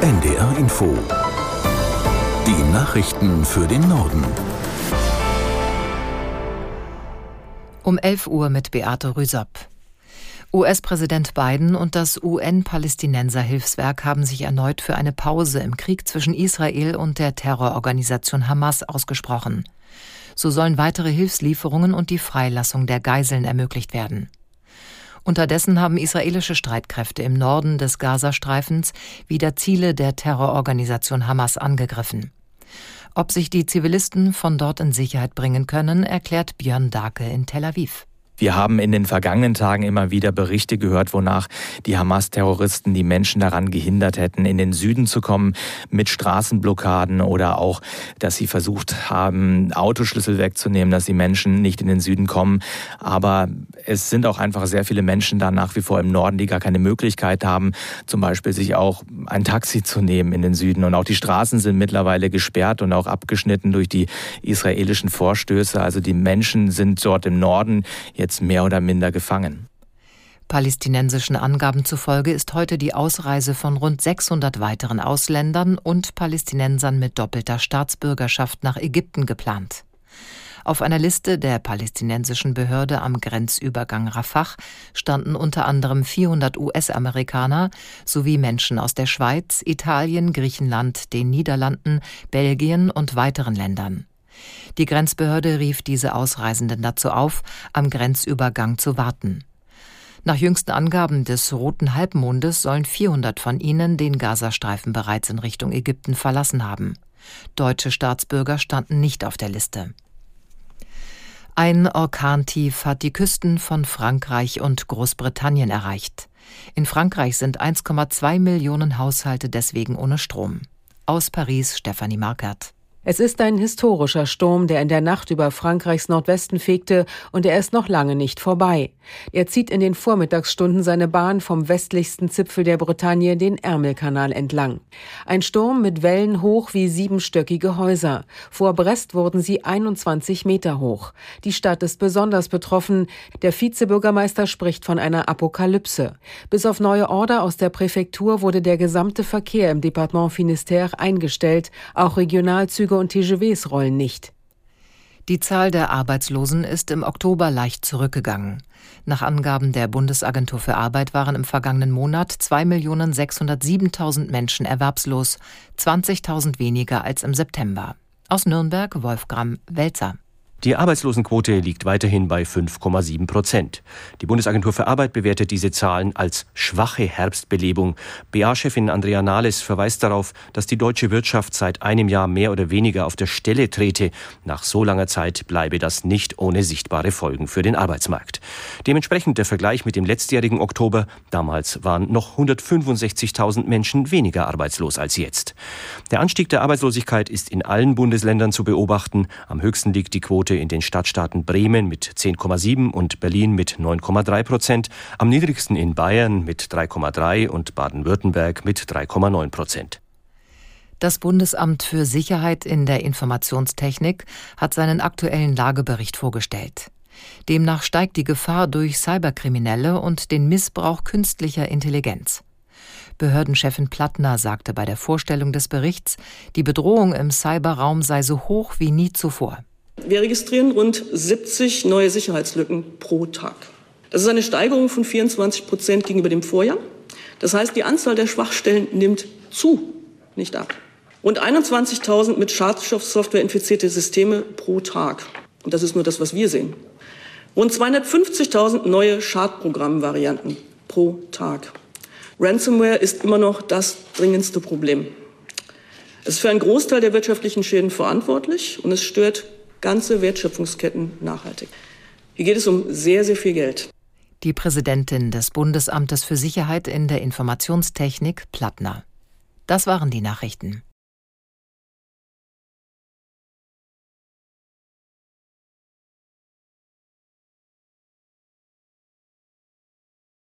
NDR Info. Die Nachrichten für den Norden. Um 11 Uhr mit Beate Rüsop. US-Präsident Biden und das UN-Palästinenser-Hilfswerk haben sich erneut für eine Pause im Krieg zwischen Israel und der Terrororganisation Hamas ausgesprochen. So sollen weitere Hilfslieferungen und die Freilassung der Geiseln ermöglicht werden. Unterdessen haben israelische Streitkräfte im Norden des Gazastreifens wieder Ziele der Terrororganisation Hamas angegriffen. Ob sich die Zivilisten von dort in Sicherheit bringen können, erklärt Björn Dake in Tel Aviv. Wir haben in den vergangenen Tagen immer wieder Berichte gehört, wonach die Hamas-Terroristen die Menschen daran gehindert hätten, in den Süden zu kommen mit Straßenblockaden oder auch, dass sie versucht haben, Autoschlüssel wegzunehmen, dass die Menschen nicht in den Süden kommen. Aber es sind auch einfach sehr viele Menschen da nach wie vor im Norden, die gar keine Möglichkeit haben, zum Beispiel sich auch ein Taxi zu nehmen in den Süden. Und auch die Straßen sind mittlerweile gesperrt und auch abgeschnitten durch die israelischen Vorstöße. Also die Menschen sind dort im Norden jetzt mehr oder minder gefangen. Palästinensischen Angaben zufolge ist heute die Ausreise von rund 600 weiteren Ausländern und Palästinensern mit doppelter Staatsbürgerschaft nach Ägypten geplant. Auf einer Liste der palästinensischen Behörde am Grenzübergang Rafah standen unter anderem 400 US-Amerikaner sowie Menschen aus der Schweiz, Italien, Griechenland, den Niederlanden, Belgien und weiteren Ländern. Die Grenzbehörde rief diese Ausreisenden dazu auf, am Grenzübergang zu warten. Nach jüngsten Angaben des Roten Halbmondes sollen 400 von ihnen den Gazastreifen bereits in Richtung Ägypten verlassen haben. Deutsche Staatsbürger standen nicht auf der Liste. Ein Orkantief hat die Küsten von Frankreich und Großbritannien erreicht. In Frankreich sind 1,2 Millionen Haushalte deswegen ohne Strom. Aus Paris Stefanie Markert. Es ist ein historischer Sturm, der in der Nacht über Frankreichs Nordwesten fegte und er ist noch lange nicht vorbei. Er zieht in den Vormittagsstunden seine Bahn vom westlichsten Zipfel der Bretagne den Ärmelkanal entlang. Ein Sturm mit Wellen hoch wie siebenstöckige Häuser. Vor Brest wurden sie 21 Meter hoch. Die Stadt ist besonders betroffen. Der Vizebürgermeister spricht von einer Apokalypse. Bis auf neue Order aus der Präfektur wurde der gesamte Verkehr im Departement Finistère eingestellt. Auch Regionalzüge Züge und TGVs rollen nicht. Die Zahl der Arbeitslosen ist im Oktober leicht zurückgegangen. Nach Angaben der Bundesagentur für Arbeit waren im vergangenen Monat 2.607.000 Menschen erwerbslos, 20.000 weniger als im September. Aus Nürnberg Wolfgram Welzer. Die Arbeitslosenquote liegt weiterhin bei 5,7 Prozent. Die Bundesagentur für Arbeit bewertet diese Zahlen als schwache Herbstbelebung. BA-Chefin Andrea Nahles verweist darauf, dass die deutsche Wirtschaft seit einem Jahr mehr oder weniger auf der Stelle trete. Nach so langer Zeit bleibe das nicht ohne sichtbare Folgen für den Arbeitsmarkt. Dementsprechend der Vergleich mit dem letztjährigen Oktober. Damals waren noch 165.000 Menschen weniger arbeitslos als jetzt. Der Anstieg der Arbeitslosigkeit ist in allen Bundesländern zu beobachten. Am höchsten liegt die Quote Quote in den Stadtstaaten Bremen mit 10,7 und Berlin mit 9,3 Prozent, am niedrigsten in Bayern mit 3,3 und Baden-Württemberg mit 3,9 Prozent. Das Bundesamt für Sicherheit in der Informationstechnik hat seinen aktuellen Lagebericht vorgestellt. Demnach steigt die Gefahr durch Cyberkriminelle und den Missbrauch künstlicher Intelligenz. Behördenchefin Plattner sagte bei der Vorstellung des Berichts, die Bedrohung im Cyberraum sei so hoch wie nie zuvor. Wir registrieren rund 70 neue Sicherheitslücken pro Tag. Das ist eine Steigerung von 24 Prozent gegenüber dem Vorjahr. Das heißt, die Anzahl der Schwachstellen nimmt zu, nicht ab. Rund 21.000 mit Schadstoffsoftware infizierte Systeme pro Tag. Und das ist nur das, was wir sehen. Rund 250.000 neue Schadprogrammvarianten pro Tag. Ransomware ist immer noch das dringendste Problem. Es ist für einen Großteil der wirtschaftlichen Schäden verantwortlich und es stört ganze Wertschöpfungsketten nachhaltig. Hier geht es um sehr, sehr viel Geld. Die Präsidentin des Bundesamtes für Sicherheit in der Informationstechnik, Plattner. Das waren die Nachrichten.